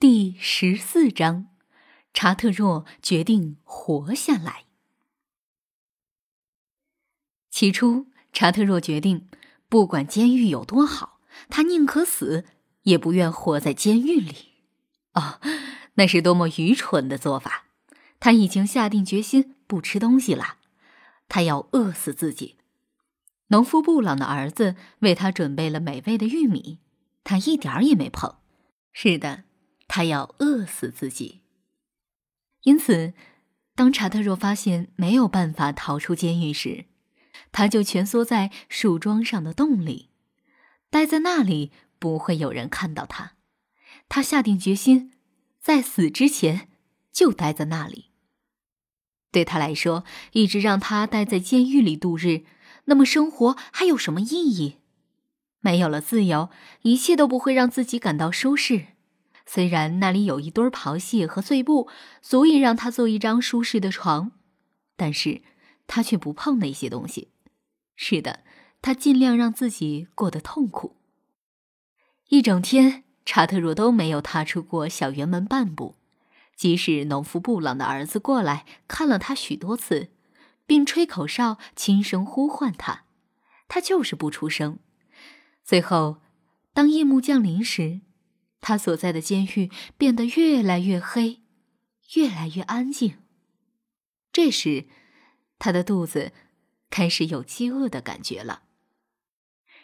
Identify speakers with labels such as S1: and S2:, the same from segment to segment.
S1: 第十四章，查特若决定活下来。起初，查特若决定，不管监狱有多好，他宁可死，也不愿活在监狱里。哦，那是多么愚蠢的做法！他已经下定决心不吃东西了，他要饿死自己。农夫布朗的儿子为他准备了美味的玉米，他一点儿也没碰。是的。他要饿死自己。因此，当查特若发现没有办法逃出监狱时，他就蜷缩在树桩上的洞里，待在那里不会有人看到他。他下定决心，在死之前就待在那里。对他来说，一直让他待在监狱里度日，那么生活还有什么意义？没有了自由，一切都不会让自己感到舒适。虽然那里有一堆螃蟹和碎布，足以让他做一张舒适的床，但是他却不碰那些东西。是的，他尽量让自己过得痛苦。一整天，查特若都没有踏出过小园门半步，即使农夫布朗的儿子过来看了他许多次，并吹口哨、轻声呼唤他，他就是不出声。最后，当夜幕降临时，他所在的监狱变得越来越黑，越来越安静。这时，他的肚子开始有饥饿的感觉了。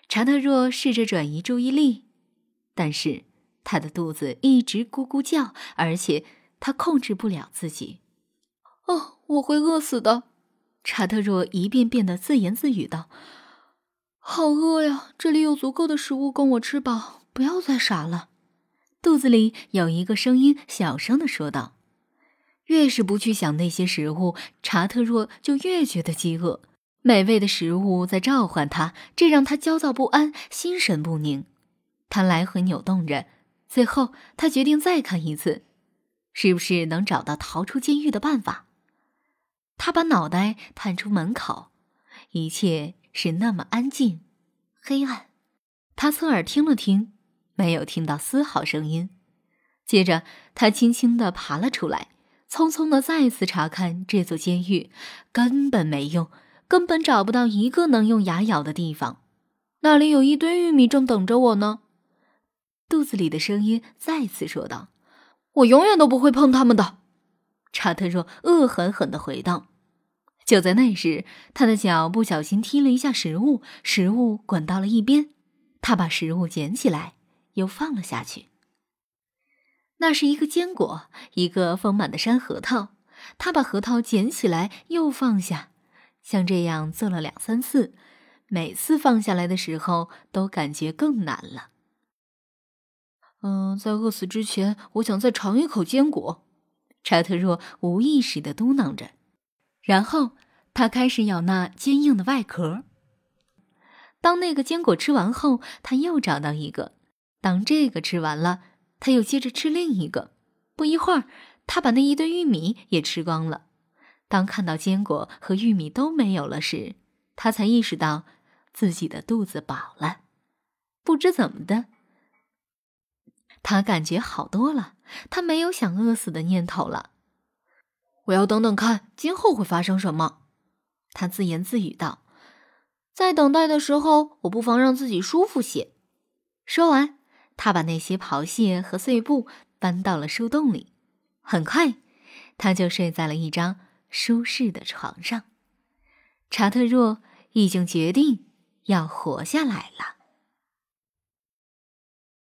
S1: 查特若试着转移注意力，但是他的肚子一直咕咕叫，而且他控制不了自己。“哦，我会饿死的！”查特若一遍遍的自言自语道。“好饿呀！这里有足够的食物供我吃饱，不要再傻了。”肚子里有一个声音小声的说道：“越是不去想那些食物，查特若就越觉得饥饿。美味的食物在召唤他，这让他焦躁不安，心神不宁。他来回扭动着，最后他决定再看一次，是不是能找到逃出监狱的办法。他把脑袋探出门口，一切是那么安静、黑暗。他侧耳听了听。”没有听到丝毫声音。接着，他轻轻地爬了出来，匆匆地再次查看这座监狱，根本没用，根本找不到一个能用牙咬的地方。那里有一堆玉米正等着我呢。肚子里的声音再次说道：“我永远都不会碰他们的。”查特若恶狠狠地回道。就在那时，他的脚不小心踢了一下食物，食物滚到了一边。他把食物捡起来。又放了下去。那是一个坚果，一个丰满的山核桃。他把核桃捡起来又放下，像这样做了两三次。每次放下来的时候，都感觉更难了。嗯，在饿死之前，我想再尝一口坚果。查特若无意识的嘟囔着，然后他开始咬那坚硬的外壳。当那个坚果吃完后，他又找到一个。当这个吃完了，他又接着吃另一个。不一会儿，他把那一堆玉米也吃光了。当看到坚果和玉米都没有了时，他才意识到自己的肚子饱了。不知怎么的，他感觉好多了。他没有想饿死的念头了。我要等等看今后会发生什么，他自言自语道。在等待的时候，我不妨让自己舒服些。说完。他把那些螃蟹和碎布搬到了树洞里，很快，他就睡在了一张舒适的床上。查特若已经决定要活下来了。